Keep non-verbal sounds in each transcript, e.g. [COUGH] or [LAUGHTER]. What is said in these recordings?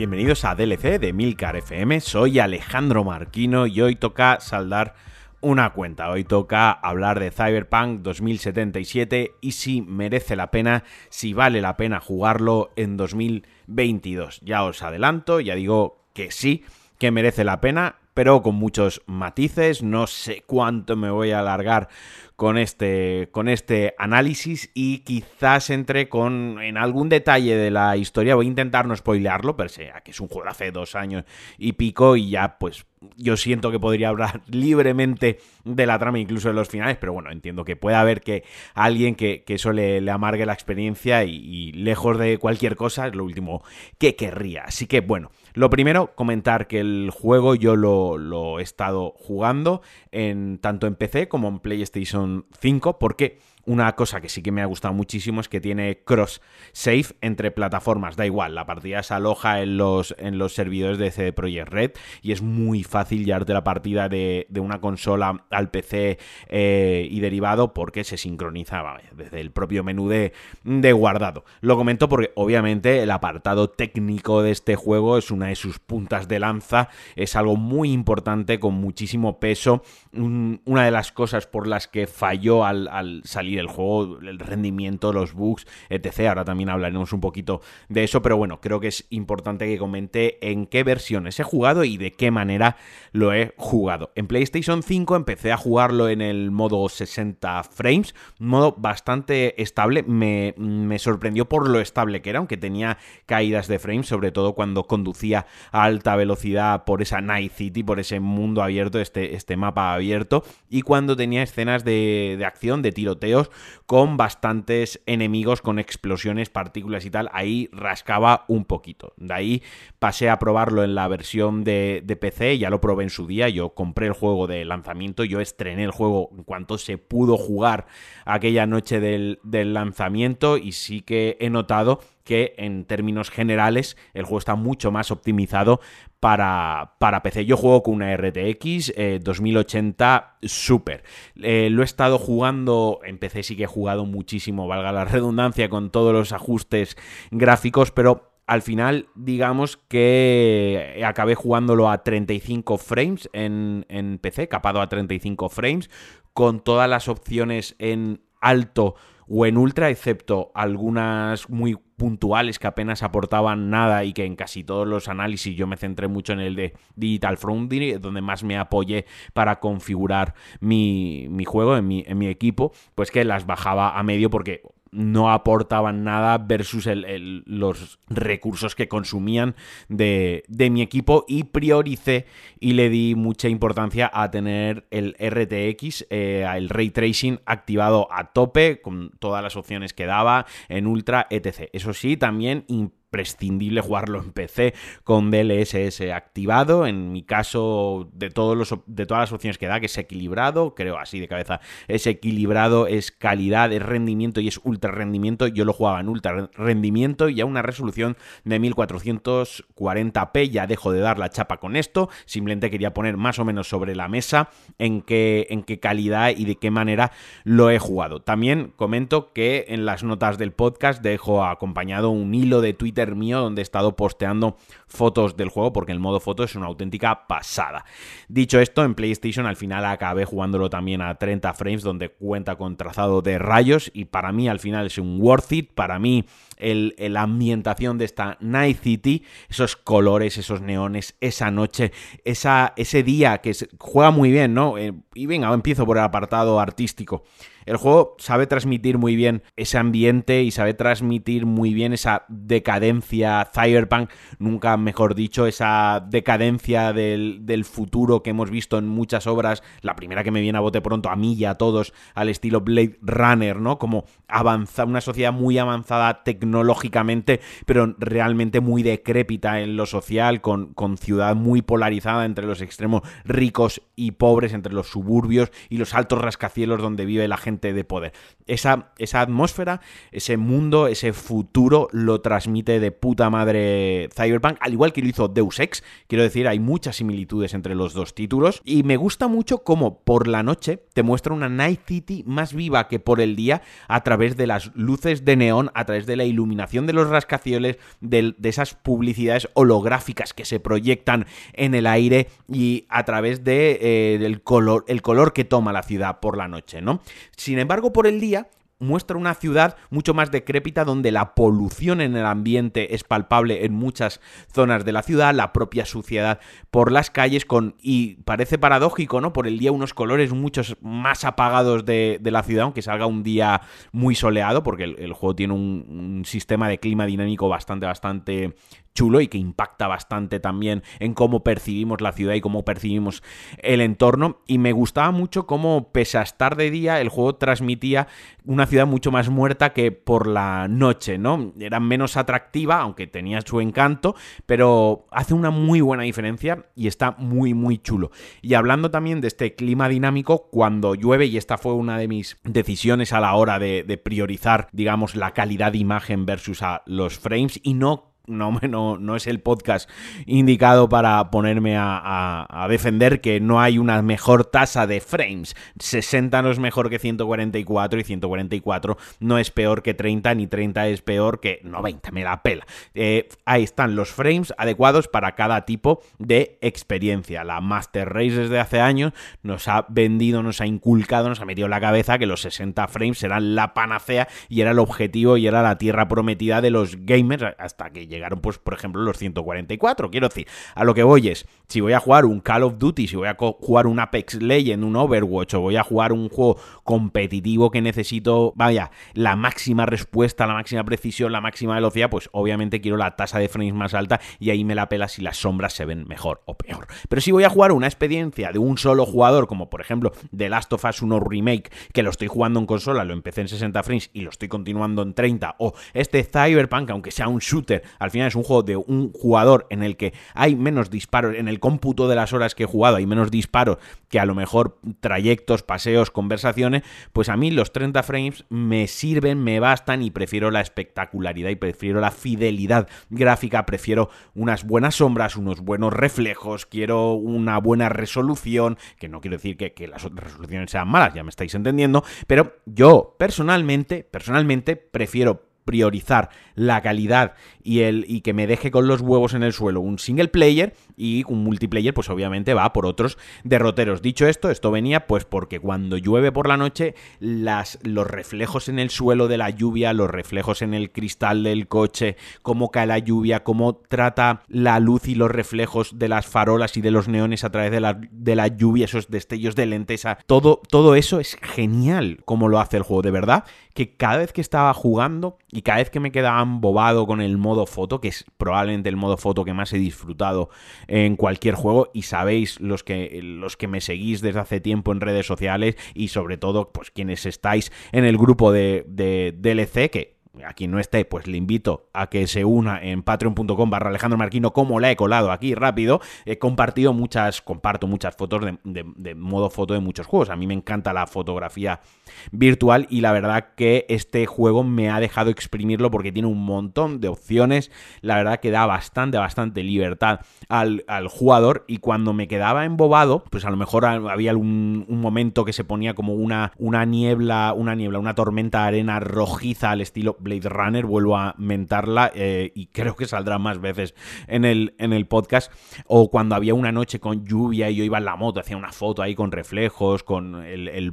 Bienvenidos a DLC de Milcar FM, soy Alejandro Marquino y hoy toca saldar una cuenta. Hoy toca hablar de Cyberpunk 2077 y si merece la pena, si vale la pena jugarlo en 2022. Ya os adelanto, ya digo que sí, que merece la pena, pero con muchos matices. No sé cuánto me voy a alargar con este, con este análisis y quizás entre con en algún detalle de la historia. Voy a intentar no spoilearlo, pero sea que es un juego de hace dos años y pico y ya pues yo siento que podría hablar [LAUGHS] libremente de la trama, incluso de los finales, pero bueno, entiendo que puede haber que alguien que, eso le, amargue la experiencia y, lejos de cualquier cosa es lo último que querría. Así que bueno, lo primero, comentar que el juego yo lo, he estado jugando en, tanto en PC como en PlayStation 5 porque una cosa que sí que me ha gustado muchísimo es que tiene cross save entre plataformas. Da igual, la partida se aloja en los, en los servidores de CD Projekt Red y es muy fácil llevarte la partida de, una consola al PC eh, y derivado porque se sincronizaba desde el propio menú de, de guardado. Lo comento porque obviamente el apartado técnico de este juego es una de sus puntas de lanza, es algo muy importante con muchísimo peso. una de las cosas por las que falló al, al salir el juego, el rendimiento, los bugs, etc. Ahora también hablaremos un poquito de eso, pero bueno, creo que es importante que comente en qué versiones he jugado y de qué manera lo he jugado. En PlayStation 5 empecé a jugarlo en el modo 60 frames, modo bastante estable, me, me sorprendió por lo estable que era, aunque tenía caídas de frames, sobre todo cuando conducía a alta velocidad por esa Night City, por ese mundo abierto, este, este mapa abierto, y cuando tenía escenas de, de acción, de tiroteo, con bastantes enemigos, con explosiones, partículas y tal. Ahí rascaba un poquito. De ahí pasé a probarlo en la versión de, PC, ya lo probé en su día. Yo compré el juego de lanzamiento, yo estrené el juego en cuanto se pudo jugar aquella noche del, del lanzamiento y sí que he notado que en términos generales el juego está mucho más optimizado para, para PC. Yo juego con una RTX 2080 eh, Super. Lo he estado jugando, en PC sí que he jugado muchísimo, valga la [LAUGHS] redundancia, con todos los ajustes gráficos, pero al final, digamos que acabé jugándolo a 35 frames en, en, PC, capado a 35 frames, con todas las opciones en alto o en ultra, excepto algunas muy puntuales que apenas aportaban nada y que en casi todos los análisis yo me centré mucho en el de Digital Foundry, donde más me apoyé para configurar mi, mi juego en mi, en mi equipo, pues que las bajaba a medio porque no aportaban nada versus los recursos que consumían de, mi equipo y prioricé y le di mucha importancia a tener el RTX, eh, el ray tracing activado a tope con todas las opciones que daba en ultra, etc. Eso sí, también prescindible jugarlo en PC con DLSS activado. En mi caso, de, todos los, de todas las opciones que da, que es equilibrado, creo así de cabeza, es equilibrado, es calidad, es rendimiento y es ultra rendimiento. Yo lo jugaba en ultra rendimiento y a una resolución de 1440p. Ya dejo de dar la chapa con esto. Simplemente quería poner más o menos sobre la mesa en qué, en qué calidad y de qué manera lo he jugado. También comento que en las notas del podcast dejo acompañado un hilo de Twitter mío donde he estado posteando fotos del juego porque el modo foto es una auténtica pasada. Dicho esto, en PlayStation al final acabé jugándolo también a 30 frames donde cuenta con trazado de rayos y para mí al final es un worth it, para mí el, la ambientación de esta Night City, esos colores, esos neones, esa noche, esa, ese día que juega muy bien, ¿no? Eh, y venga, empiezo por el apartado artístico. El juego sabe transmitir muy bien ese ambiente y sabe transmitir muy bien esa decadencia cyberpunk, nunca mejor dicho, esa decadencia del, futuro que hemos visto en muchas obras, la primera que me viene a bote pronto, a mí y a todos, al estilo Blade Runner, ¿no? Como avanza, una sociedad muy avanzada tecnológicamente, pero realmente muy decrépita en lo social, con, con ciudad muy polarizada entre los extremos ricos y pobres, entre los suburbios y los altos rascacielos donde vive la gente de poder. Esa, esa atmósfera, ese mundo, ese futuro lo transmite de puta madre Cyberpunk, al igual que lo hizo Deus Ex. Quiero decir, hay muchas similitudes entre los dos títulos. Y me gusta mucho cómo por la noche te muestra una Night City más viva que por el día a través de las luces de neón, a través de la iluminación de los rascacielos, de, esas publicidades holográficas que se proyectan en el aire y a través de, eh, del color, el color que toma la ciudad por la noche, ¿no? Sin embargo, por el día muestra una ciudad mucho más decrépita donde la polución en el ambiente es palpable en muchas zonas de la ciudad, la propia suciedad por las calles con y parece paradójico, ¿no? Por el día unos colores muchos más apagados de, la ciudad, aunque salga un día muy soleado, porque el, juego tiene un, un, sistema de clima dinámico bastante, bastante chulo y que impacta bastante también en cómo percibimos la ciudad y cómo percibimos el entorno. Y me gustaba mucho cómo, pese a estar de día, el juego transmitía una ciudad mucho más muerta que por la noche, ¿no? Era menos atractiva, aunque tenía su encanto, pero hace una muy buena diferencia y está muy, muy chulo. Y hablando también de este clima dinámico, cuando llueve, y esta fue una de mis decisiones a la hora de, de priorizar, digamos, la calidad de imagen versus a los frames y no no, no, no es el podcast indicado para ponerme a, defender que no hay una mejor tasa de frames. 60 no es mejor que 144 y 144 no es peor que 30 ni 30 es peor que 90, me la pela. Eh, ahí están los frames adecuados para cada tipo de experiencia. La Master Race desde hace años nos ha vendido, nos ha inculcado, nos ha metido en la cabeza que los 60 frames eran la panacea y era el objetivo y era la tierra prometida de los gamers hasta que llegaron, pues, por ejemplo, los 144. Quiero decir, a lo que voy es, si voy a jugar un Call of Duty, si voy a jugar un Apex Legend, un Overwatch, o voy a jugar un juego competitivo que necesito, vaya, la máxima respuesta, la máxima precisión, la máxima velocidad, pues obviamente quiero la tasa de frames más alta y ahí me la pela si las sombras se ven mejor o peor. Pero si voy a jugar una experiencia de un solo jugador, como por ejemplo The Last of Us 1 Remake, que lo estoy jugando en consola, lo empecé en 60 frames y lo estoy continuando en 30, o este Cyberpunk, aunque sea un shooter, al final es un juego de un jugador en el que hay menos disparos, en el cómputo de las horas que he jugado hay menos disparos que a lo mejor trayectos, paseos, conversaciones, pues a mí los 30 frames me sirven, me bastan y prefiero la espectacularidad y prefiero la fidelidad gráfica, prefiero unas buenas sombras, unos buenos reflejos, quiero una buena resolución, que no quiero decir que, que las otras resoluciones sean malas, ya me estáis entendiendo, pero yo personalmente, personalmente prefiero priorizar la calidad y, el, y que me deje con los huevos en el suelo un single player y un multiplayer pues obviamente va por otros derroteros. Dicho esto, esto venía pues porque cuando llueve por la noche las, los reflejos en el suelo de la lluvia, los reflejos en el cristal del coche, cómo cae la lluvia, cómo trata la luz y los reflejos de las farolas y de los neones a través de la, de la lluvia, esos destellos de lentesa, todo, todo eso es genial como lo hace el juego, de verdad que cada vez que estaba jugando y cada vez que me quedaba embobado con el modo foto, que es probablemente el modo foto que más he disfrutado en cualquier juego, y sabéis los que, los que me seguís desde hace tiempo en redes sociales y sobre todo pues quienes estáis en el grupo de, de DLC, que a quien no esté, pues le invito a que se una en patreon.com barra Alejandro Marquino, como la he colado aquí rápido. He compartido muchas, comparto muchas fotos de, modo foto de muchos juegos. A mí me encanta la fotografía virtual y la verdad que este juego me ha dejado exprimirlo porque tiene un montón de opciones. La verdad que da bastante, bastante libertad al, jugador y cuando me quedaba embobado, pues a lo mejor había un, momento que se ponía como una, una niebla, una niebla, una tormenta de arena rojiza al estilo Blade Runner, vuelvo a mentarla eh, y creo que saldrá más veces en el, en el podcast. O cuando había una noche con lluvia y yo iba en la moto, hacía una foto ahí con reflejos, con el, el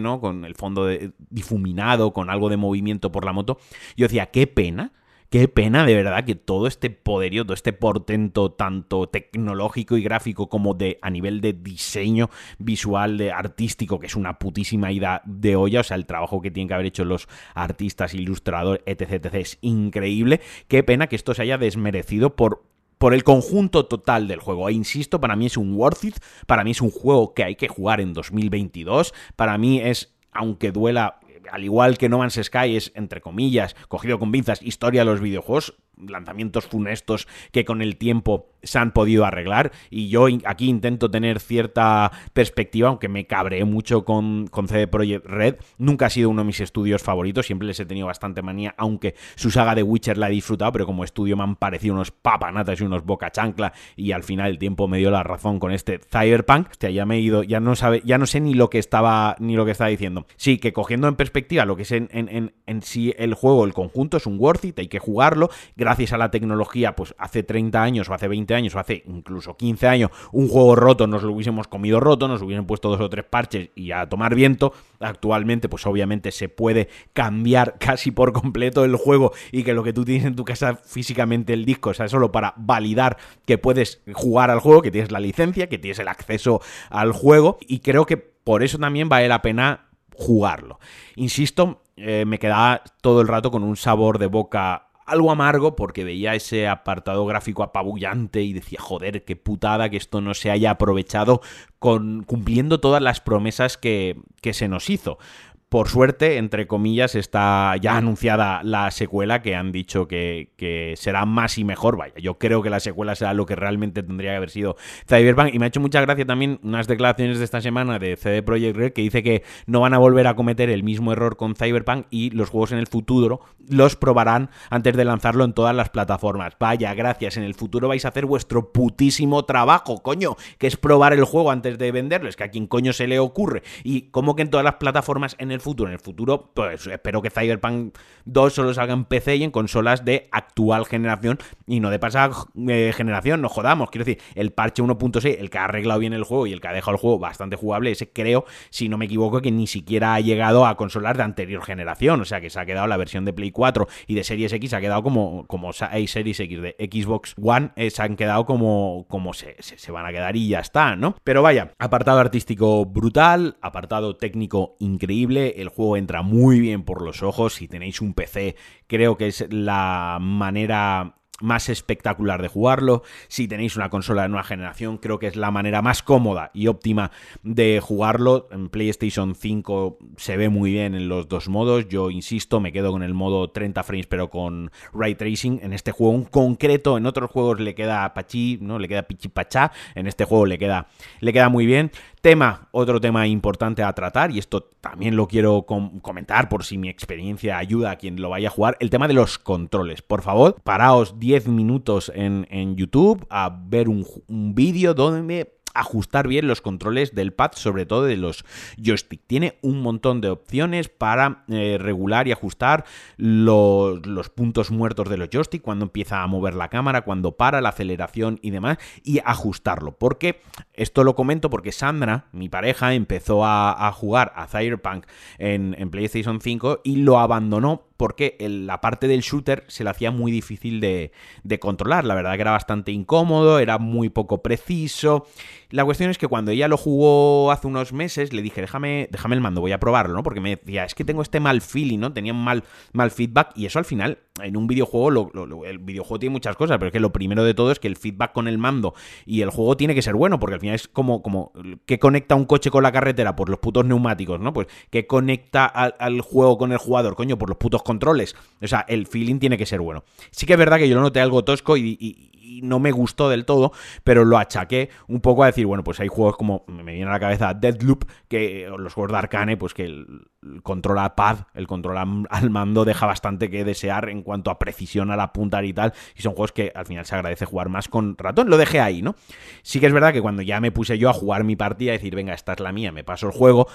¿no? Con el fondo difuminado, con algo de movimiento por la moto. Yo decía, qué pena Qué pena de verdad que todo este poderío, todo este portento tanto tecnológico y gráfico como de a nivel de diseño visual, de artístico, que es una putísima ida de olla, o sea, el trabajo que tienen que haber hecho los artistas, ilustradores, etc, etc, es increíble. Qué pena que esto se haya desmerecido por por el conjunto total del juego. E insisto, para mí es un worth it, para mí es un juego que hay que jugar en 2022, para mí es, aunque duela al igual que No Man's Sky es, entre comillas, cogido con pinzas, historia de los videojuegos, lanzamientos funestos que con el tiempo se han podido arreglar. Y yo aquí intento tener cierta perspectiva, aunque me cabré mucho con, con CD Projekt Red, nunca ha sido uno de mis estudios favoritos, siempre les he tenido bastante manía, aunque su saga de Witcher la he disfrutado, pero como estudio me han parecido unos papanatas y unos boca chancla y al final el tiempo me dio la razón con este Cyberpunk, hostia, ya me he ido, ya no sabe, ya no sé ni lo que estaba ni lo que estaba diciendo. Sí, que cogiendo en perspectiva lo que es en, en, en, sí el juego, el conjunto es un worth it, hay que jugarlo, gracias a la tecnología, pues hace 30 años o hace 20 años o hace incluso 15 años, un juego roto nos lo hubiésemos comido roto, nos hubiesen puesto dos o tres parches y a tomar viento. Actualmente, pues obviamente se puede cambiar [LAUGHS] casi por completo el juego y que lo que tú tienes en tu casa físicamente el disco, o sea, solo para validar que puedes jugar al juego, que tienes la licencia, que tienes el acceso al juego y creo que por eso también vale la pena jugarlo. Insisto, eh, me quedaba todo el rato con un sabor de boca algo amargo porque veía ese apartado gráfico apabullante y decía, joder, qué putada que esto no se haya aprovechado cumpliendo todas las promesas que se nos hizo. Por suerte, entre comillas, está ya anunciada la secuela que han dicho que, será más y mejor. Vaya, yo creo que la secuela será lo que realmente tendría que haber sido Cyberpunk. Y me ha hecho mucha gracia también unas declaraciones de esta semana de CD Projekt Red que dice que no van a volver a cometer el mismo error con Cyberpunk y los juegos en el futuro los probarán antes de lanzarlo en todas las plataformas. Vaya, gracias. En el futuro vais a hacer vuestro putísimo trabajo, coño, que es probar el juego antes de venderlo. Es que a quien coño se le ocurre. Y como que en todas las plataformas en el el futuro. En el futuro, pues espero que Cyberpunk 2 solo salga en PC y en consolas de actual generación y no de pasada eh, generación, no jodamos. Quiero decir, el parche 1.6, el que ha arreglado bien el juego y el que ha dejado el juego bastante jugable, ese creo, si no me equivoco, que ni siquiera ha llegado a consolas de anterior generación. O sea, que se ha quedado la versión de Play 4 y de Series X, se ha quedado como, como Series X de Xbox One, eh, se han quedado como, como se, se van a quedar y ya está, ¿no? Pero vaya, apartado artístico brutal, apartado técnico increíble el juego entra muy bien por los ojos, si tenéis un PC creo que es la manera más espectacular de jugarlo. Si tenéis una consola de nueva generación, creo que es la manera más cómoda y óptima de jugarlo. En PlayStation 5 se ve muy bien en los dos modos. Yo insisto, me quedo con el modo 30 frames, pero con ray tracing. En este juego en concreto, en otros juegos le queda pachi, ¿no? Le queda pichipachá. En este juego le queda, le queda muy bien. Tema, otro tema importante a tratar, y esto también lo quiero comentar por si mi experiencia ayuda a quien lo vaya a jugar, el tema de los controles. Por favor, paraos 10 minutos en, YouTube a ver un, un vídeo donde ajustar bien los controles del pad, sobre todo de los joystick. Tiene un montón de opciones para eh, regular y ajustar los, los, puntos muertos de los joystick, cuando empieza a mover la cámara, cuando para, la aceleración y demás, y ajustarlo. Porque esto lo comento porque Sandra, mi pareja, empezó a, jugar a Cyberpunk en, en PlayStation 5 y lo abandonó porque la parte del shooter se le hacía muy difícil de, controlar. La verdad que era bastante incómodo, era muy poco preciso. La cuestión es que cuando ella lo jugó hace unos meses, le dije, déjame, déjame el mando, voy a probarlo, ¿no? Porque me decía, es que tengo este mal feeling, ¿no? Tenía un mal, mal feedback y eso al final, en un videojuego, el videojuego tiene muchas cosas, pero es que lo primero de todo es que el feedback con el mando y el juego tiene que ser bueno, porque al final es como, como ¿qué conecta un coche con la carretera? Por los putos neumáticos, ¿no? Pues, ¿qué conecta al, juego con el jugador? Coño, por los putos controles. O sea, el feeling tiene que ser bueno. Sí que es verdad que yo lo noté algo tosco y, no me gustó del todo, pero lo achaqué un poco a decir, bueno, pues hay juegos como, me viene a la cabeza Deadloop, que los juegos de Arcane, pues que el, control a pad, el control al mando deja bastante que desear en cuanto a precisión al apuntar y tal, y son juegos que al final se agradece jugar más con ratón, lo dejé ahí, ¿no? Sí que es verdad que cuando ya me puse yo a jugar mi partida, decir, venga, esta es la mía, me paso el juego,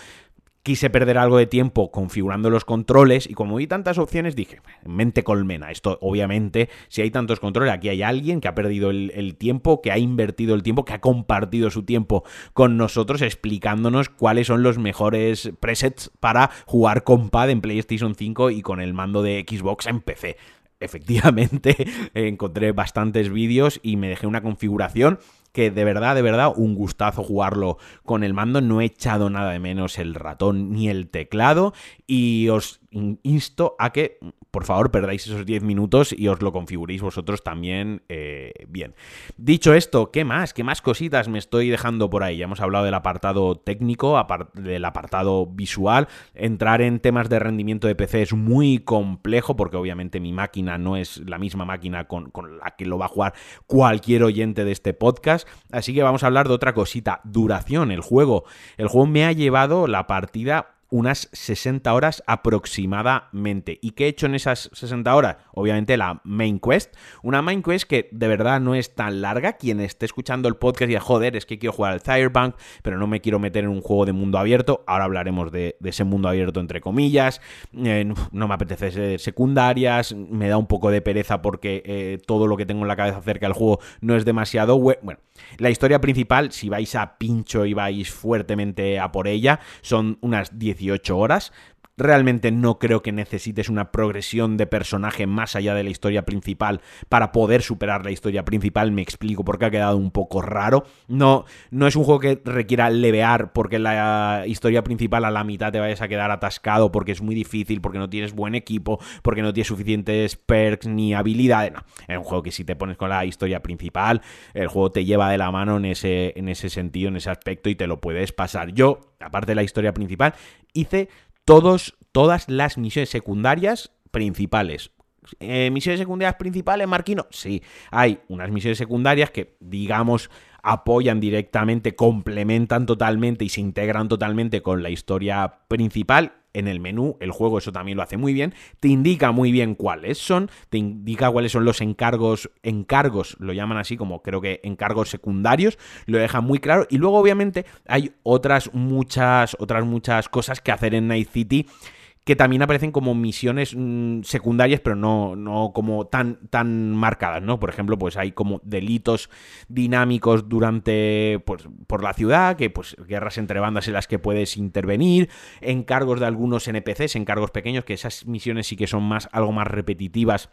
quise perder algo de tiempo configurando los controles y como vi tantas opciones dije, mente colmena, esto obviamente, si hay tantos controles, aquí hay alguien que ha perdido el, tiempo, que ha invertido el tiempo, que ha compartido su tiempo con nosotros explicándonos cuáles son los mejores presets para jugar con pad en PlayStation 5 y con el mando de Xbox en PC efectivamente [LAUGHS] encontré bastantes vídeos y me dejé una configuración que de verdad, de verdad, un gustazo jugarlo con el mando. No he echado nada de menos el ratón ni el teclado. Y os insto a que, por favor, perdáis esos 10 minutos y os lo configuréis vosotros también eh, bien. Dicho esto, ¿qué más? ¿Qué más cositas me estoy dejando por ahí? Ya hemos hablado del apartado técnico, del apartado visual. Entrar en temas de rendimiento de PC es muy complejo porque obviamente mi máquina no es la misma máquina con, con la que lo va a jugar cualquier oyente de este podcast. Así que vamos a hablar de otra cosita. Duración. El juego. El juego me ha llevado la partida unas 60 horas aproximadamente. ¿Y qué he hecho en esas 60 horas? Obviamente la main quest. Una main quest que de verdad no es tan larga. Quien esté escuchando el podcast y joder, es que quiero jugar al Cyberpunk, pero no me quiero meter en un juego de mundo abierto. Ahora hablaremos de, ese mundo abierto entre comillas. Eh, no me apetece ser secundarias. Me da un poco de pereza porque eh, todo lo que tengo en la cabeza acerca del juego no es demasiado... Bueno, la historia principal, si vais a pincho y vais fuertemente a por ella, son unas 18 horas. Realmente no creo que necesites una progresión de personaje más allá de la historia principal para poder superar la historia principal. Me explico porque ha quedado un poco raro. No, no es un juego que requiera levear porque la historia principal a la mitad te vayas a quedar atascado porque es muy difícil, porque no tienes buen equipo, porque no tienes suficientes perks ni habilidades. No, es un juego que si te pones con la historia principal, el juego te lleva de la mano en ese, en ese sentido, en ese aspecto y te lo puedes pasar. Yo, aparte de la historia principal, hice todos, todas las misiones secundarias principales. Eh, ¿Misiones secundarias principales, Marquino? Sí, hay unas misiones secundarias que, digamos, apoyan directamente, complementan totalmente y se integran totalmente con la historia principal en el menú, el juego eso también lo hace muy bien, te indica muy bien cuáles son, te indica cuáles son los encargos, encargos, lo llaman así como creo que encargos secundarios, lo deja muy claro. Y luego obviamente hay otras muchas, otras muchas cosas que hacer en Night City que también aparecen como misiones mm, secundarias, pero no, no como tan, tan marcadas, ¿no? Por ejemplo, pues hay como delitos dinámicos durante, pues, por la ciudad, que pues guerras entre bandas en las que puedes intervenir, encargos de algunos NPCs, encargos pequeños, que esas misiones sí que son más, algo más repetitivas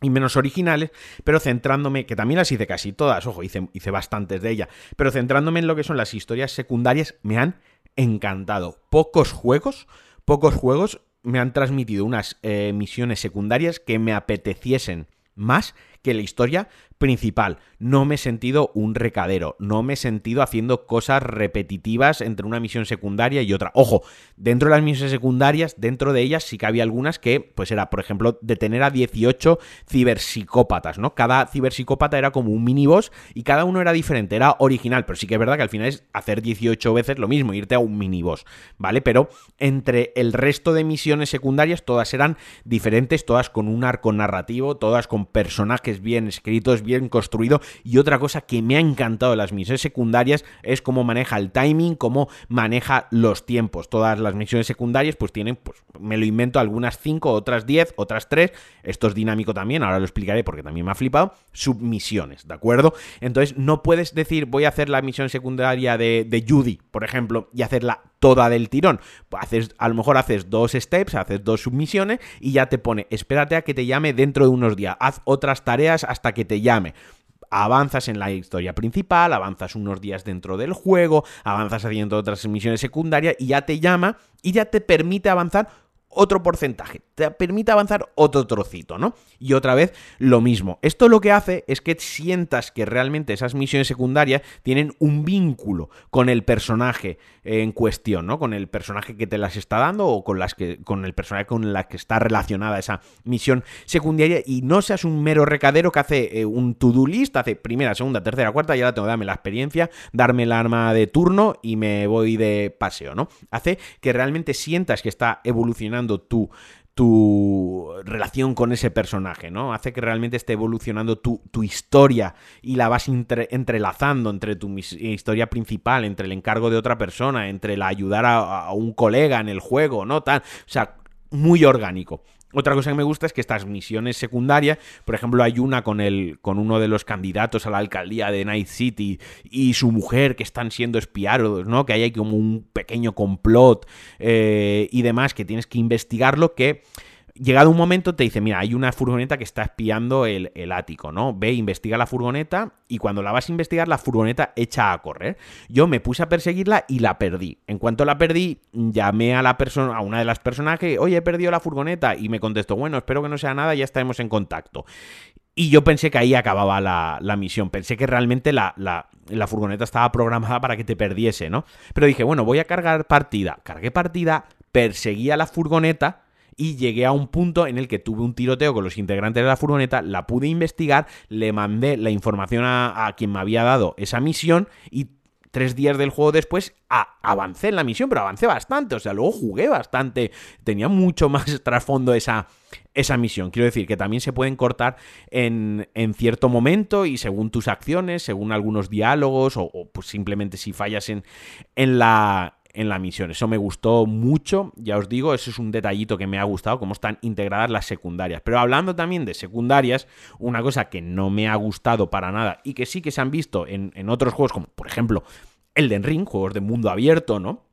y menos originales, pero centrándome, que también las hice casi todas, ojo, hice, hice bastantes de ellas, pero centrándome en lo que son las historias secundarias, me han encantado. Pocos juegos pocos juegos me han transmitido unas eh, misiones secundarias que me apeteciesen más que la historia principal. No me he sentido un recadero, no me he sentido haciendo cosas repetitivas entre una misión secundaria y otra. Ojo, dentro de las misiones secundarias, dentro de ellas sí que había algunas que, pues era, por ejemplo, detener a 18 ciberpsicópatas, ¿no? Cada ciberpsicópata era como un miniboss y cada uno era diferente, era original, pero sí que es verdad que al final es hacer 18 veces lo mismo, irte a un miniboss, ¿vale? Pero entre el resto de misiones secundarias, todas eran diferentes, todas con un arco narrativo, todas con personajes bien escritos, bien construido. Y otra cosa que me ha encantado de las misiones secundarias es cómo maneja el timing, cómo maneja los tiempos. Todas las misiones secundarias pues tienen, pues me lo invento, algunas 5, otras 10, otras 3. Esto es dinámico también, ahora lo explicaré porque también me ha flipado. Submisiones, ¿de acuerdo? Entonces no puedes decir voy a hacer la misión secundaria de, de Judy, por ejemplo, y hacerla toda del tirón. Haces, a lo mejor haces dos steps, haces dos submisiones y ya te pone, espérate a que te llame dentro de unos días, haz otras tareas hasta que te llame avanzas en la historia principal, avanzas unos días dentro del juego, avanzas haciendo otras misiones secundarias y ya te llama y ya te permite avanzar otro porcentaje, te permite avanzar otro trocito, ¿no? Y otra vez lo mismo. Esto lo que hace es que sientas que realmente esas misiones secundarias tienen un vínculo con el personaje en cuestión, ¿no? Con el personaje que te las está dando o con las que con el personaje con la que está relacionada esa misión secundaria y no seas un mero recadero que hace eh, un to-do list, hace primera, segunda, tercera, cuarta y ahora tengo que darme la experiencia, darme el arma de turno y me voy de paseo, ¿no? Hace que realmente sientas que está evolucionando tu, tu relación con ese personaje, ¿no? Hace que realmente esté evolucionando tu, historia y la vas entrelazando entre tu historia principal, entre el encargo de otra persona, entre el ayudar a, a, un colega en el juego, ¿no? Tal. O sea, muy orgánico. Otra cosa que me gusta es que estas misiones secundarias, por ejemplo, hay una con, el, con uno de los candidatos a la alcaldía de Night City y su mujer que están siendo espiados, ¿no? Que hay como un pequeño complot eh, y demás que tienes que investigarlo que Llegado un momento te dice, mira, hay una furgoneta que está espiando el, ático, ¿no? Ve, investiga la furgoneta y cuando la vas a investigar, la furgoneta echa a correr. Yo me puse a perseguirla y la perdí. En cuanto la perdí, llamé a la persona, a una de las personajes, oye, he perdido la furgoneta y me contestó, bueno, espero que no sea nada, ya estaremos en contacto. Y yo pensé que ahí acababa la, misión. Pensé que realmente la, la, furgoneta estaba programada para que te perdiese, ¿no? Pero dije, bueno, voy a cargar partida. Cargué partida, perseguí a la furgoneta y llegué a un punto en el que tuve un tiroteo con los integrantes de la furgoneta, la pude investigar, le mandé la información a, quien me había dado esa misión y tres días del juego después avancé en la misión, pero avancé bastante, o sea, luego jugué bastante, tenía mucho más [LAUGHS] trasfondo esa, esa misión. Quiero decir que también se pueden cortar en, en cierto momento y según tus acciones, según algunos diálogos o, o pues simplemente si fallas en, en la en la misión. Eso me gustó mucho, ya os digo, eso es un detallito que me ha gustado, cómo están integradas las secundarias. Pero hablando también de secundarias, una cosa que no me ha gustado para nada y que sí que se han visto en, en otros juegos, como por ejemplo Elden Ring, juegos de mundo abierto, ¿no?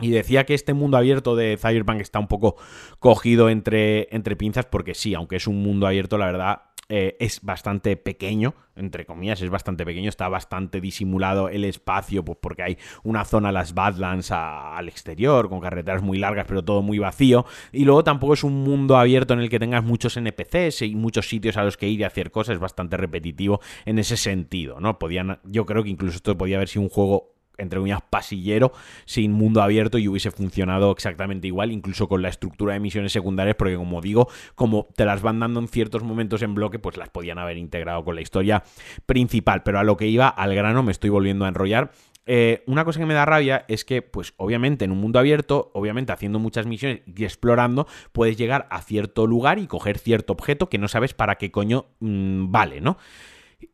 Y decía que este mundo abierto de Cyberpunk está un poco cogido entre, entre pinzas porque sí, aunque es un mundo abierto, la verdad eh, es bastante pequeño, entre comillas, es bastante pequeño, está bastante disimulado el espacio, pues porque hay una zona, las Badlands, al exterior, con carreteras muy largas, pero todo muy vacío. Y luego tampoco es un mundo abierto en el que tengas muchos NPCs y muchos sitios a los que ir y hacer cosas, es bastante repetitivo en ese sentido, ¿no? Podían, yo creo que incluso esto podía haber sido un juego entre uñas pasillero, sin mundo abierto y hubiese funcionado exactamente igual, incluso con la estructura de misiones secundarias, porque como digo, como te las van dando en ciertos momentos en bloque, pues las podían haber integrado con la historia principal. Pero a lo que iba, al grano, me estoy volviendo a enrollar. Eh, una cosa que me da rabia es que, pues obviamente en un mundo abierto, obviamente haciendo muchas misiones y explorando, puedes llegar a cierto lugar y coger cierto objeto que no sabes para qué coño mm, vale, ¿no?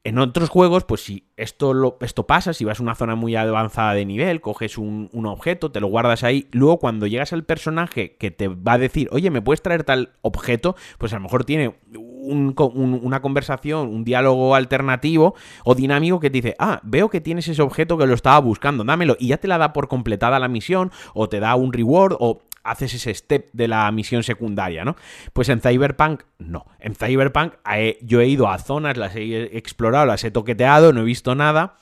En otros juegos, pues si esto, lo, esto pasa, si vas a una zona muy avanzada de nivel, coges un, objeto, te lo guardas ahí, luego cuando llegas al personaje que te va a decir, oye, ¿me puedes traer tal objeto? Pues a lo mejor tiene una conversación, un diálogo alternativo o dinámico que te dice, ah, veo que tienes ese objeto que lo estaba buscando, dámelo, y ya te la da por completada la misión, o te da un reward, o haces ese step de la misión secundaria, ¿no? Pues en Cyberpunk no. En Cyberpunk eh, yo he ido a zonas, las he explorado, las he toqueteado, no he visto nada.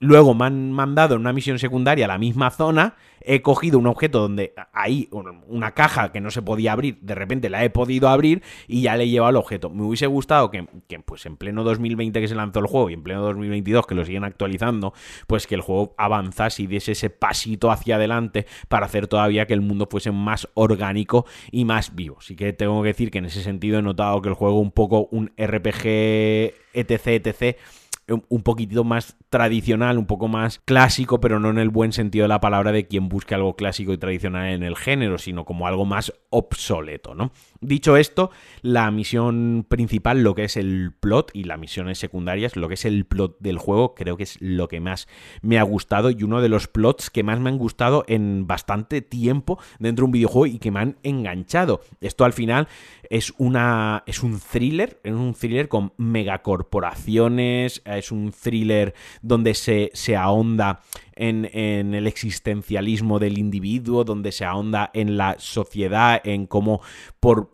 Luego me han mandado en una misión secundaria a la misma zona he cogido un objeto donde ahí una caja que no se podía abrir, de repente la he podido abrir y ya le he llevado el objeto. Me hubiese gustado que, pues en pleno 2020 que se lanzó el juego y en pleno 2022 que lo siguen actualizando, pues que el juego avanzase y diese ese pasito hacia adelante para hacer todavía que el mundo fuese más orgánico y más vivo. Así que tengo que decir que en ese sentido he notado que el juego un poco un RPG etc etc un poquitito más tradicional, un poco más clásico, pero no en el buen sentido de la palabra de quien busque algo clásico y tradicional en el género, sino como algo más obsoleto, ¿no? Dicho esto, la misión principal, lo que es el plot y las misiones secundarias, lo que es el plot del juego, creo que es lo que más me ha gustado y uno de los plots que más me han gustado en bastante tiempo dentro de un videojuego y que me han enganchado. Esto al final es una es un thriller, es un thriller con megacorporaciones, es un thriller donde se, se ahonda en, el existencialismo del individuo, donde se ahonda en la sociedad, en cómo por,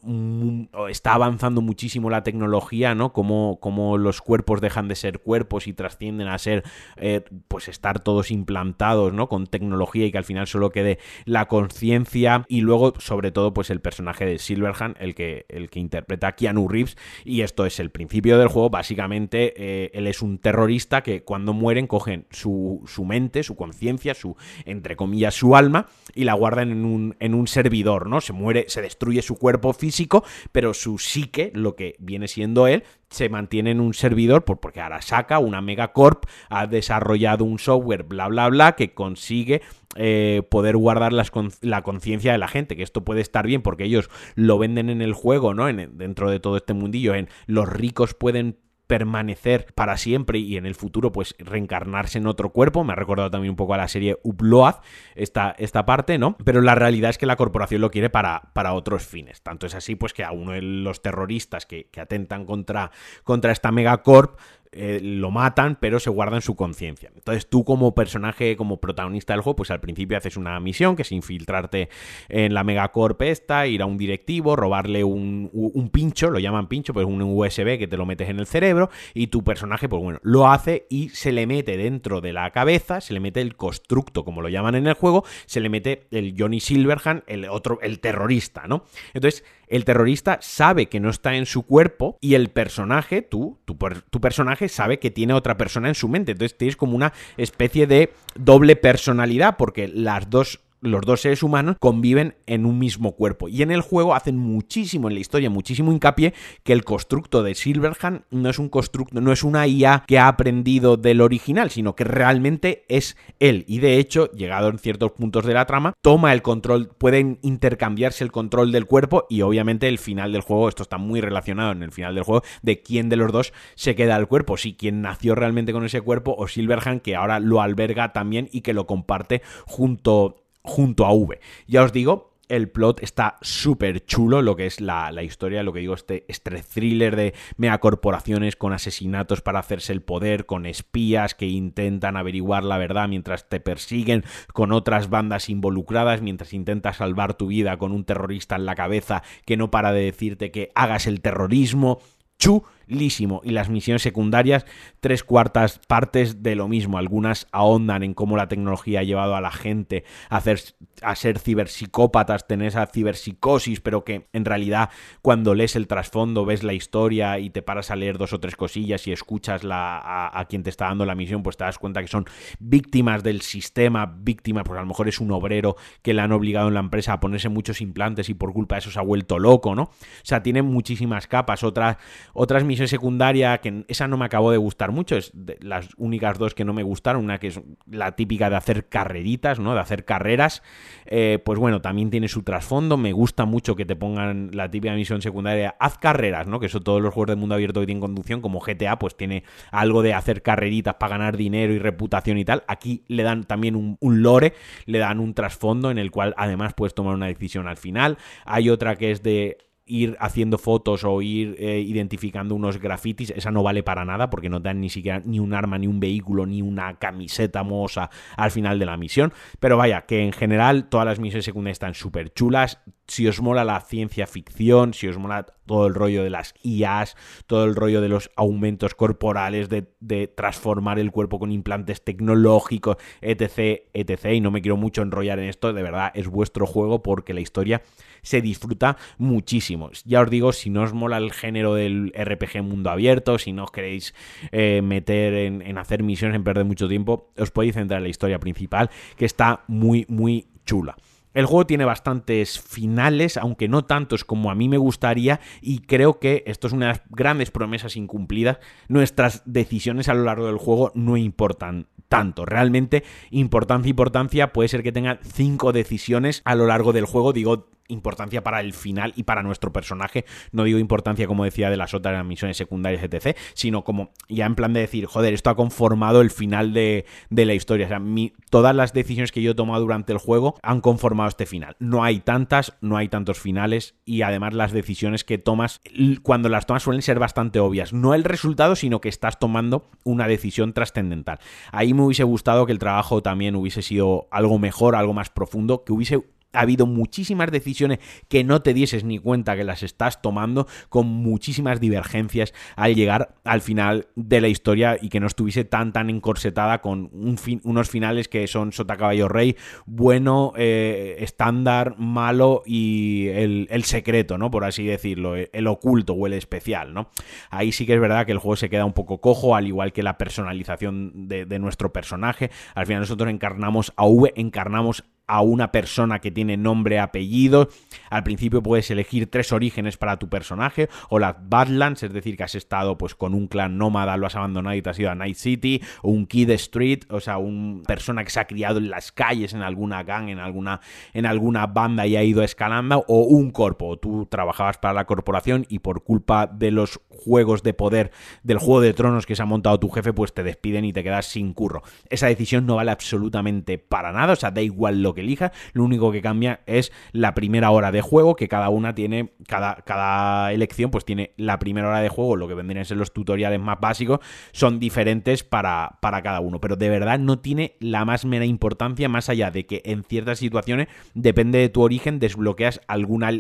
está avanzando muchísimo la tecnología, ¿no? Cómo, los cuerpos dejan de ser cuerpos y trascienden a ser, eh, pues estar todos implantados, ¿no? Con tecnología y que al final solo quede la conciencia y luego, sobre todo, pues el personaje de Silverhand, el que, el que interpreta Keanu Reeves y esto es el principio del juego, básicamente eh, él es un terrorista que cuando mueren cogen su, su mente, su conciencia, su, entre comillas, su alma, y la guardan en un, en un servidor, ¿no? Se muere, se destruye su cuerpo físico, pero su psique, lo que viene siendo él, se mantiene en un servidor porque Arasaka, una megacorp, ha desarrollado un software, bla, bla, bla, que consigue eh, poder guardar la conciencia de la gente, que esto puede estar bien porque ellos lo venden en el juego, ¿no? En, dentro de todo este mundillo, en los ricos pueden permanecer para siempre y en el futuro pues reencarnarse en otro cuerpo. Me ha recordado también un poco a la serie Upload esta, esta parte, ¿no? Pero la realidad es que la corporación lo quiere para, para otros fines. Tanto es así pues que a uno de los terroristas que, atentan contra, contra esta megacorp eh, lo matan, pero se guardan su conciencia. Entonces tú como personaje, como protagonista del juego, pues al principio haces una misión que es infiltrarte en la megacorp esta, ir a un directivo, robarle un, un pincho, lo llaman pincho, pues un USB que te lo metes en el cerebro y tu personaje, pues bueno, lo hace y se le mete dentro de la cabeza, se le mete el constructo, como lo llaman en el juego, se le mete el Johnny Silverhand, el otro, el terrorista, ¿no? Entonces, el terrorista sabe que no está en su cuerpo y el personaje, tú, tu, personaje sabe que tiene otra persona en su mente. Entonces tienes como una especie de doble personalidad porque las dos los dos seres humanos conviven en un mismo cuerpo. Y en el juego hacen muchísimo, en la historia, muchísimo hincapié que el constructo de Silverhand no es un constructo, no es una IA que ha aprendido del original, sino que realmente es él. Y de hecho, llegado en ciertos puntos de la trama, toma el control, pueden intercambiarse el control del cuerpo y obviamente el final del juego, esto está muy relacionado en el final del juego, de quién de los dos se queda al cuerpo, si quien nació realmente con ese cuerpo o Silverhand que ahora lo alberga también y que lo comparte junto junto a V. Ya os digo, el plot está súper chulo, lo que es la, historia, lo que digo, este, este thriller de megacorporaciones con asesinatos para hacerse el poder, con espías que intentan averiguar la verdad mientras te persiguen, con otras bandas involucradas, mientras intentas salvar tu vida con un terrorista en la cabeza que no para de decirte que hagas el terrorismo. Chu lísimo. Y las misiones secundarias, tres cuartas partes de lo mismo. Algunas ahondan en cómo la tecnología ha llevado a la gente a, hacer, a ser ciberpsicópatas, tener esa ciberpsicosis, pero que en realidad cuando lees el trasfondo, ves la historia y te paras a leer dos o tres cosillas y escuchas a, quien te está dando la misión, pues te das cuenta que son víctimas del sistema, víctimas, pues a lo mejor es un obrero que le han obligado en la empresa a ponerse muchos implantes y por culpa de eso se ha vuelto loco, ¿no? O sea, tiene muchísimas capas. Otras, otras misión secundaria, que esa no me acabó de gustar mucho, es de las únicas dos que no me gustaron, una que es la típica de hacer carreritas, ¿no? De hacer carreras, eh, pues bueno, también tiene su trasfondo, me gusta mucho que te pongan la típica misión secundaria, haz carreras, ¿no? Que eso todos los juegos del mundo abierto que tienen conducción, como GTA, pues tiene algo de hacer carreritas para ganar dinero y reputación y tal, aquí le dan también un, un lore, le dan un trasfondo en el cual además puedes tomar una decisión al final, hay otra que es de ir haciendo fotos o ir eh, identificando unos grafitis, esa no vale para nada porque no te dan ni siquiera ni un arma, ni un vehículo, ni una camiseta moza al final de la misión. Pero vaya, que en general todas las misiones secundarias están súper chulas. Si os mola la ciencia ficción, si os mola todo el rollo de las IAs, todo el rollo de los aumentos corporales, de, de transformar el cuerpo con implantes tecnológicos, etc., etc. Y no me quiero mucho enrollar en esto, de verdad es vuestro juego porque la historia se disfruta muchísimo. Ya os digo, si no os mola el género del RPG mundo abierto, si no os queréis eh, meter en, hacer misiones, en perder mucho tiempo, os podéis centrar en la historia principal, que está muy, muy chula. El juego tiene bastantes finales, aunque no tantos como a mí me gustaría, y creo que esto es una de las grandes promesas incumplidas. Nuestras decisiones a lo largo del juego no importan tanto. Realmente, importancia, importancia, puede ser que tengan cinco decisiones a lo largo del juego. Digo, importancia para el final y para nuestro personaje. No digo importancia, como decía, de las otras misiones secundarias, etc., sino como ya en plan de decir, joder, esto ha conformado el final de, la historia. O sea, todas las decisiones que yo he tomado durante el juego han conformado este final. No hay tantas, no hay tantos finales y además las decisiones que tomas, cuando las tomas suelen ser bastante obvias. No el resultado, sino que estás tomando una decisión trascendental. Ahí me hubiese gustado que el trabajo también hubiese sido algo mejor, algo más profundo, que hubiese ha habido muchísimas decisiones que no te dieses ni cuenta que las estás tomando, con muchísimas divergencias al llegar al final de la historia y que no estuviese tan tan encorsetada con unos finales que son Sota Caballo Rey, bueno, eh, estándar, malo y el, secreto, ¿no? Por así decirlo, el oculto o el especial, ¿no? Ahí sí que es verdad que el juego se queda un poco cojo, al igual que la personalización de, de nuestro personaje. Al final nosotros encarnamos a V, encarnamos a una persona que tiene nombre, apellido. Al principio puedes elegir tres orígenes para tu personaje, o las Badlands, es decir, que has estado pues con un clan nómada, lo has abandonado y te has ido a Night City, o un Kid Street, o sea, una persona que se ha criado en las calles, en alguna gang, en alguna, en alguna banda y ha ido escalando, o un corpo, tú trabajabas para la corporación y por culpa de los juegos de poder del juego de tronos que se ha montado tu jefe, pues te despiden y te quedas sin curro. Esa decisión no vale absolutamente para nada, o sea, da igual lo que elijas, lo único que cambia es la primera hora de juego, que cada una tiene, cada, cada elección pues tiene la primera hora de juego, lo que vendrían a ser los tutoriales más básicos, son diferentes para, para cada uno, pero de verdad no tiene la más mera importancia más allá de que en ciertas situaciones, depende de tu origen, desbloqueas alguna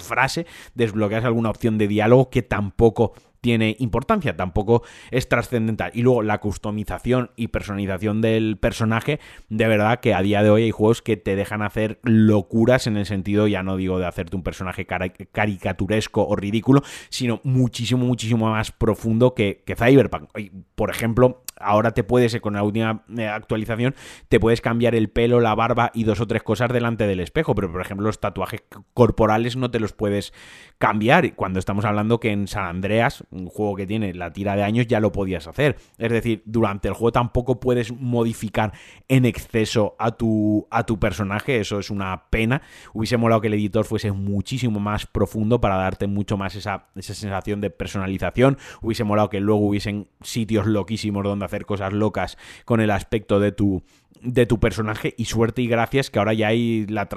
frase, desbloqueas alguna opción de diálogo que tampoco tiene importancia, tampoco es trascendental. Y luego la customización y personalización del personaje, de verdad que a día de hoy hay juegos que te dejan hacer locuras en el sentido, ya no digo de hacerte un personaje caricaturesco o ridículo, sino muchísimo, muchísimo más profundo que, que Cyberpunk. Por ejemplo, ahora te puedes, con la última eh, actualización, te puedes cambiar el pelo, la barba y dos o tres cosas delante del espejo, pero por ejemplo los tatuajes corporales no te los puedes cambiar. Cuando estamos hablando que en San Andreas, un juego que tiene la tira de años, ya lo podías hacer. Es decir, durante el juego tampoco puedes modificar en exceso a tu, a tu personaje, eso es una pena. Hubiese molado que el editor fuese muchísimo más profundo para darte mucho más esa, esa sensación de personalización. Hubiese molado que luego hubiesen sitios loquísimos donde hacer cosas locas con el aspecto de tu de tu personaje y suerte y gracias que ahora ya hay la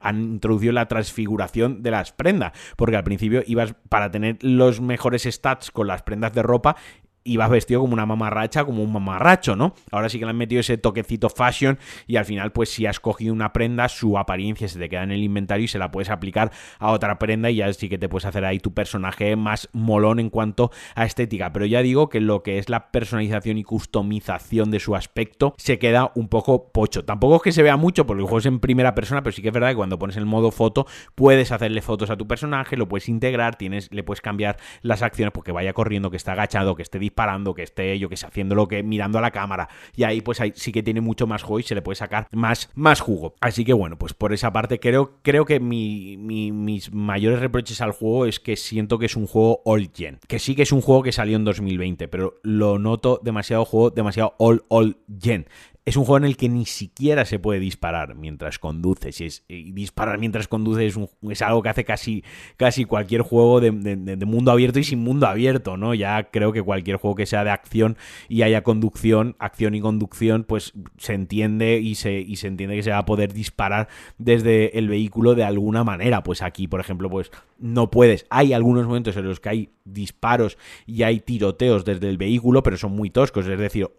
han introducido la transfiguración de las prendas porque al principio ibas para tener los mejores stats con las prendas de ropa y vas vestido como una mamarracha, como un mamarracho, ¿no? Ahora sí que le han metido ese toquecito fashion y al final, pues si has cogido una prenda, su apariencia se te queda en el inventario y se la puedes aplicar a otra prenda y ya sí que te puedes hacer ahí tu personaje más molón en cuanto a estética. Pero ya digo que lo que es la personalización y customización de su aspecto se queda un poco pocho. Tampoco es que se vea mucho porque el juego es en primera persona, pero sí que es verdad que cuando pones el modo foto puedes hacerle fotos a tu personaje, lo puedes integrar, tienes, le puedes cambiar las acciones porque vaya corriendo, que está agachado, que esté disparando, que esté yo que sé, haciendo lo que mirando a la cámara. Y ahí pues sí que tiene mucho más juego y se le puede sacar más, más jugo. Así que bueno, pues por esa parte creo, creo que mis mayores reproches al juego es que siento que es un juego all gen. Que sí que es un juego que salió en 2020, pero lo noto demasiado juego, demasiado all all gen es un juego en el que ni siquiera se puede disparar mientras conduces. Y, es, disparar mientras conduces es, algo que hace casi, casi cualquier juego de, mundo abierto y sin mundo abierto, ¿no? Ya creo que cualquier juego que sea de acción y haya conducción, acción y conducción, pues se entiende y se, y se entiende que se va a poder disparar desde el vehículo de alguna manera. Pues aquí, por ejemplo, pues no puedes. Hay algunos momentos en los que hay disparos y hay tiroteos desde el vehículo, pero son muy toscos. Es decir,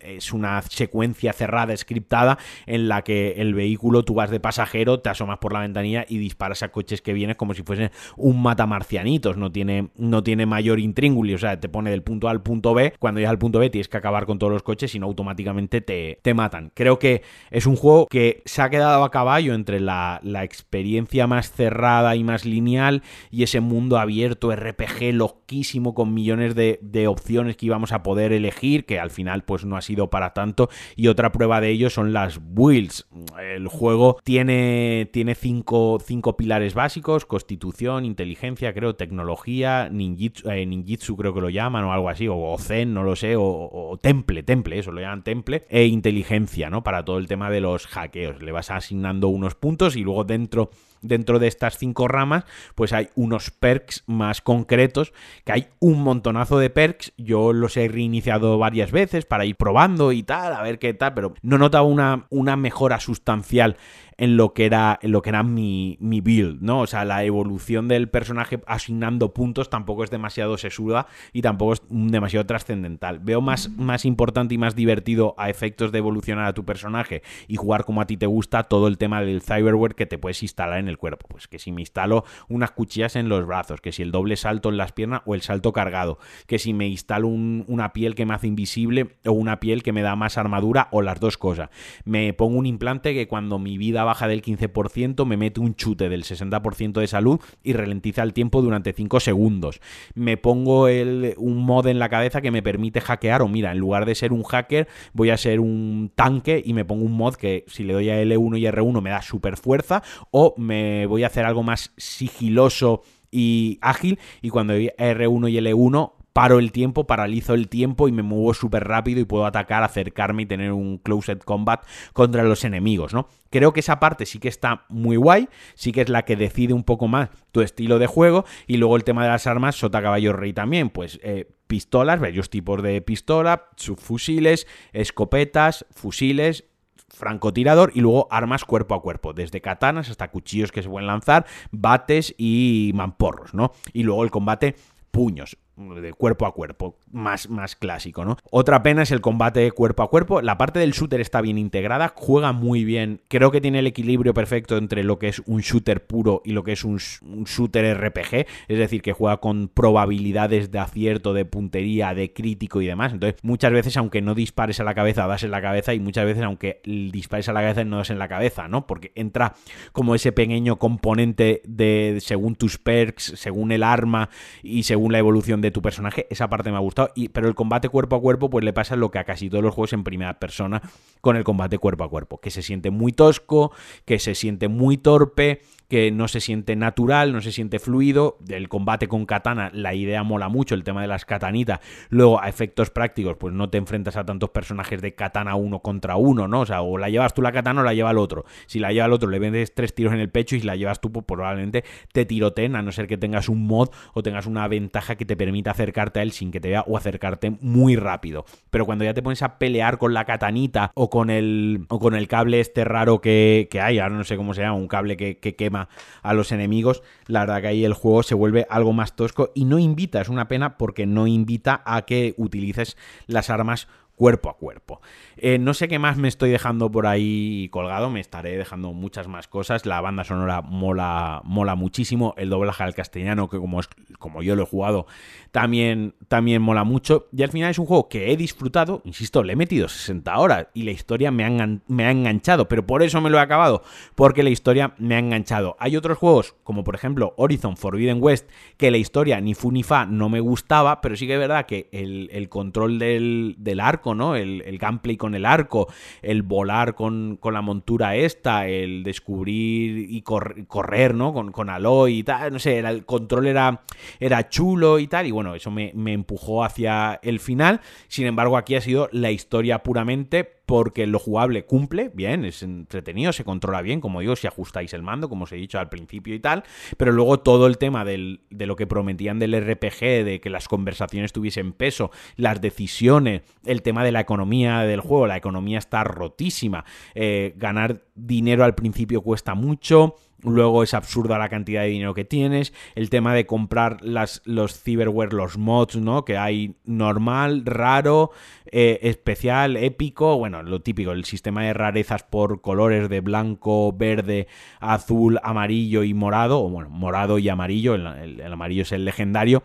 es una secuencia cerrada, scriptada, en la que el vehículo, tú vas de pasajero, te asomas por la ventanilla y disparas a coches que vienen como si fuesen un matamarcianitos. No tiene, no tiene mayor intríngulis, o sea, te pone del punto A al punto B. Cuando llegas al punto B tienes que acabar con todos los coches y no automáticamente te, te matan. Creo que es un juego que se ha quedado a caballo entre la, la experiencia más cerrada y más lineal y ese mundo abierto RPG loquísimo con millones de, opciones que íbamos a poder elegir, que al final pues no ha sido para tanto. Y otra prueba de ello son las builds. El juego tiene, tiene cinco, cinco pilares básicos, constitución, inteligencia, creo, tecnología, ninjitsu, eh, ninjitsu creo que lo llaman o algo así, o, zen, no lo sé, o, o, temple, temple, eso lo llaman temple, e inteligencia, ¿no? Para todo el tema de los hackeos. Le vas asignando unos puntos y luego dentro dentro de estas cinco ramas, pues hay unos perks más concretos, que hay un montonazo de perks, yo los he reiniciado varias veces para ir probando y tal, a ver qué tal, pero no notaba una, una mejora sustancial en lo que era, en lo que era mi, mi build, ¿no? O sea, la evolución del personaje asignando puntos tampoco es demasiado sesuda y tampoco es demasiado trascendental. Veo más, más importante y más divertido a efectos de evolucionar a tu personaje y jugar como a ti te gusta todo el tema del cyberware que te puedes instalar en el cuerpo. Pues que si me instalo unas cuchillas en los brazos, que si el doble salto en las piernas o el salto cargado, que si me instalo una piel que me hace invisible o una piel que me da más armadura o las dos cosas. Me pongo un implante que cuando mi vida baja del 15%, me mete un chute del 60% de salud y ralentiza el tiempo durante 5 segundos. Me pongo el, un mod en la cabeza que me permite hackear o mira, en lugar de ser un hacker voy a ser un tanque y me pongo un mod que si le doy a L1 y R1 me da super fuerza o me voy a hacer algo más sigiloso y ágil y cuando doy R1 y L1 paro el tiempo, paralizo el tiempo y me muevo súper rápido y puedo atacar, acercarme y tener un closed combat contra los enemigos, ¿no? Creo que esa parte sí que está muy guay, sí que es la que decide un poco más tu estilo de juego y luego el tema de las armas, sota caballo rey también, pues eh, pistolas, varios tipos de pistola, subfusiles, escopetas, fusiles, francotirador y luego armas cuerpo a cuerpo, desde katanas hasta cuchillos que se pueden lanzar, bates y mamporros, ¿no? Y luego el combate puños de cuerpo a cuerpo, más, más clásico, ¿no? Otra pena es el combate cuerpo a cuerpo. La parte del shooter está bien integrada, juega muy bien. Creo que tiene el equilibrio perfecto entre lo que es un shooter puro y lo que es un, shooter RPG. Es decir, que juega con probabilidades de acierto, de puntería, de crítico y demás. Entonces, muchas veces, aunque no dispares a la cabeza, das en la cabeza. Y muchas veces, aunque dispares a la cabeza, no das en la cabeza, ¿no? Porque entra como ese pequeño componente de según tus perks, según el arma y según la evolución de de tu personaje, esa parte me ha gustado. Y, pero el combate cuerpo a cuerpo, pues le pasa lo que a casi todos los juegos en primera persona con el combate cuerpo a cuerpo, que se siente muy tosco, que se siente muy torpe, que no se siente natural, no se siente fluido. El combate con katana, la idea mola mucho, el tema de las katanitas. Luego, a efectos prácticos, pues no te enfrentas a tantos personajes de katana uno contra uno, ¿no? O sea, o la llevas tú la katana o la lleva el otro. Si la lleva el otro, le vendes tres tiros en el pecho y si la llevas tú, pues probablemente te tiroten, a no ser que tengas un mod o tengas una ventaja que te permita acercarte a él sin que te vea o acercarte muy rápido. Pero cuando ya te pones a pelear con la katanita o con el, o con el cable este raro que, hay, ahora no sé cómo se llama, un cable que quema a los enemigos, la verdad que ahí el juego se vuelve algo más tosco y no invita, es una pena porque no invita a que utilices las armas cuerpo a cuerpo. Eh, no sé qué más me estoy dejando por ahí colgado, me estaré dejando muchas más cosas. La banda sonora mola, mola muchísimo. El doblaje al castellano, que como, es, como yo lo he jugado, también, también mola mucho. Y al final es un juego que he disfrutado, insisto, le he metido 60 horas y la historia me ha, me ha enganchado, pero por eso me lo he acabado, porque la historia me ha enganchado. Hay otros juegos, como por ejemplo Horizon Forbidden West, que la historia ni fu ni fa no me gustaba, pero sí que es verdad que el, control del, del arco ¿no? El, el, gameplay con el arco, el volar con, la montura esta, el descubrir y correr, ¿no? Con, con Aloy y tal, no sé, el control era, era chulo y tal, y bueno, eso me, me empujó hacia el final. Sin embargo, aquí ha sido la historia puramente porque lo jugable cumple bien, es entretenido, se controla bien, como digo, si ajustáis el mando, como os he dicho al principio y tal, pero luego todo el tema de lo que prometían del RPG, de que las conversaciones tuviesen peso, las decisiones, el tema de la economía del juego, la economía está rotísima, eh, ganar dinero al principio cuesta mucho, Luego es absurda la cantidad de dinero que tienes. El tema de comprar las, los cyberware, los mods, ¿no? Que hay normal, raro, eh, especial, épico. Bueno, lo típico, el sistema de rarezas por colores de blanco, verde, azul, amarillo y morado. O bueno, morado y amarillo. el amarillo es el legendario.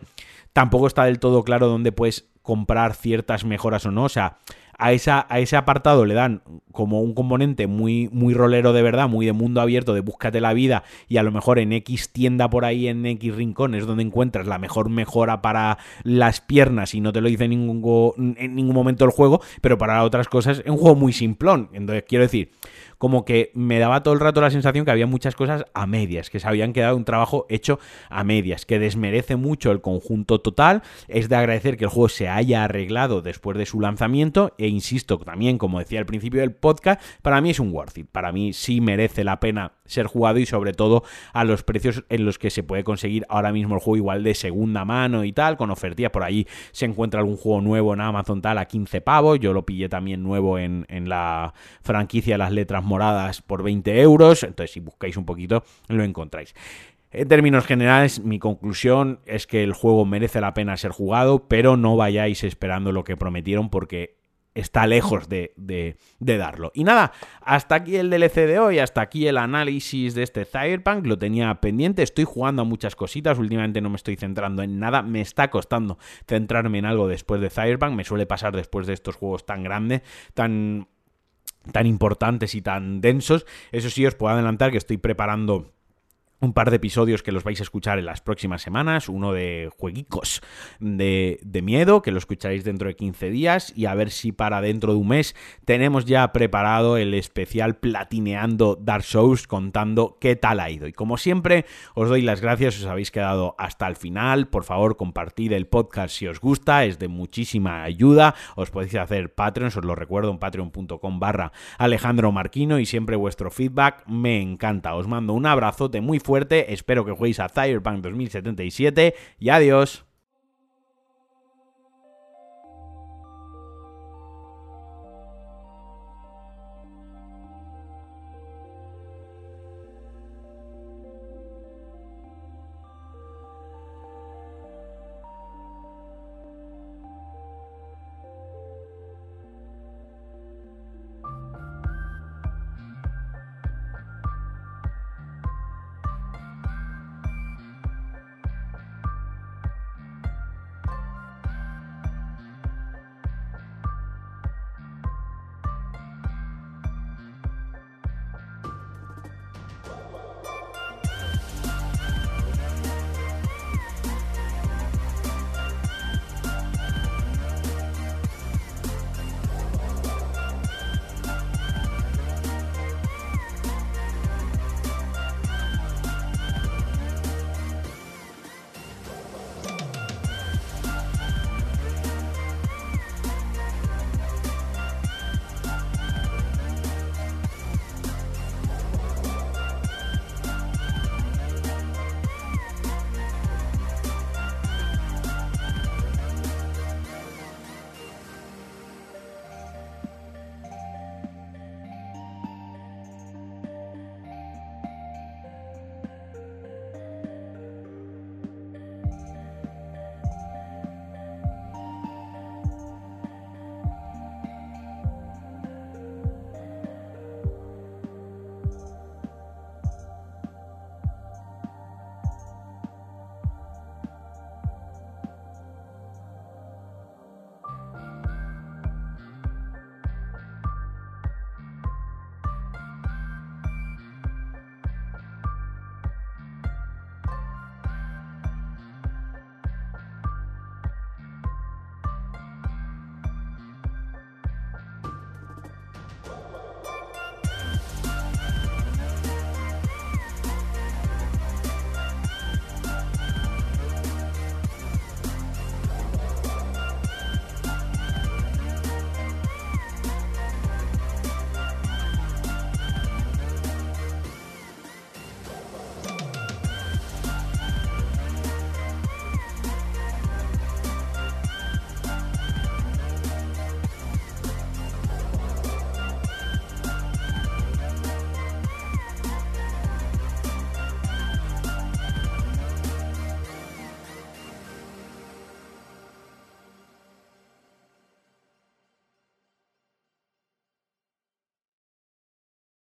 Tampoco está del todo claro dónde puedes comprar ciertas mejoras o no. O sea, a, esa, a ese apartado le dan como un componente muy, muy rolero de verdad, muy de mundo abierto, de búscate la vida y a lo mejor en X tienda por ahí, en X rincones donde encuentras la mejor mejora para las piernas y no te lo dice ningún, en ningún momento el juego, pero para otras cosas es un juego muy simplón. Entonces, quiero decir, como que me daba todo el rato la sensación que había muchas cosas a medias, que se habían quedado un trabajo hecho a medias, que desmerece mucho el conjunto total. Es de agradecer que el juego se haya arreglado después de su lanzamiento e insisto también, como decía al principio del podcast, para mí es un worth it, para mí sí merece la pena ser jugado y sobre todo a los precios en los que se puede conseguir ahora mismo el juego igual de segunda mano y tal, con ofertillas por ahí se encuentra algún juego nuevo en Amazon tal a 15 pavos, yo lo pillé también nuevo en, en la franquicia Las Letras moradas por 20 euros. Entonces, si buscáis un poquito, lo encontráis. En términos generales, mi conclusión es que el juego merece la pena ser jugado, pero no vayáis esperando lo que prometieron porque está lejos de, de, darlo. Y nada, hasta aquí el DLC de hoy, hasta aquí el análisis de este Cyberpunk, lo tenía pendiente, estoy jugando a muchas cositas, últimamente no me estoy centrando en nada, me está costando centrarme en algo después de Cyberpunk, me suele pasar después de estos juegos tan grandes, tan tan importantes y tan densos. Eso sí, os puedo adelantar que estoy preparando un par de episodios que los vais a escuchar en las próximas semanas, uno de jueguicos de, miedo, que lo escucharéis dentro de 15 días, y a ver si para dentro de un mes tenemos ya preparado el especial Platineando Dark Souls contando qué tal ha ido. Y como siempre, os doy las gracias, os habéis quedado hasta el final, por favor compartid el podcast si os gusta, es de muchísima ayuda, os podéis hacer Patreon, os lo recuerdo en patreon.com barra Alejandro Marquino. Y siempre vuestro feedback me encanta. Os mando un abrazote muy espero que juguéis a Cyberpunk 2077 y adiós.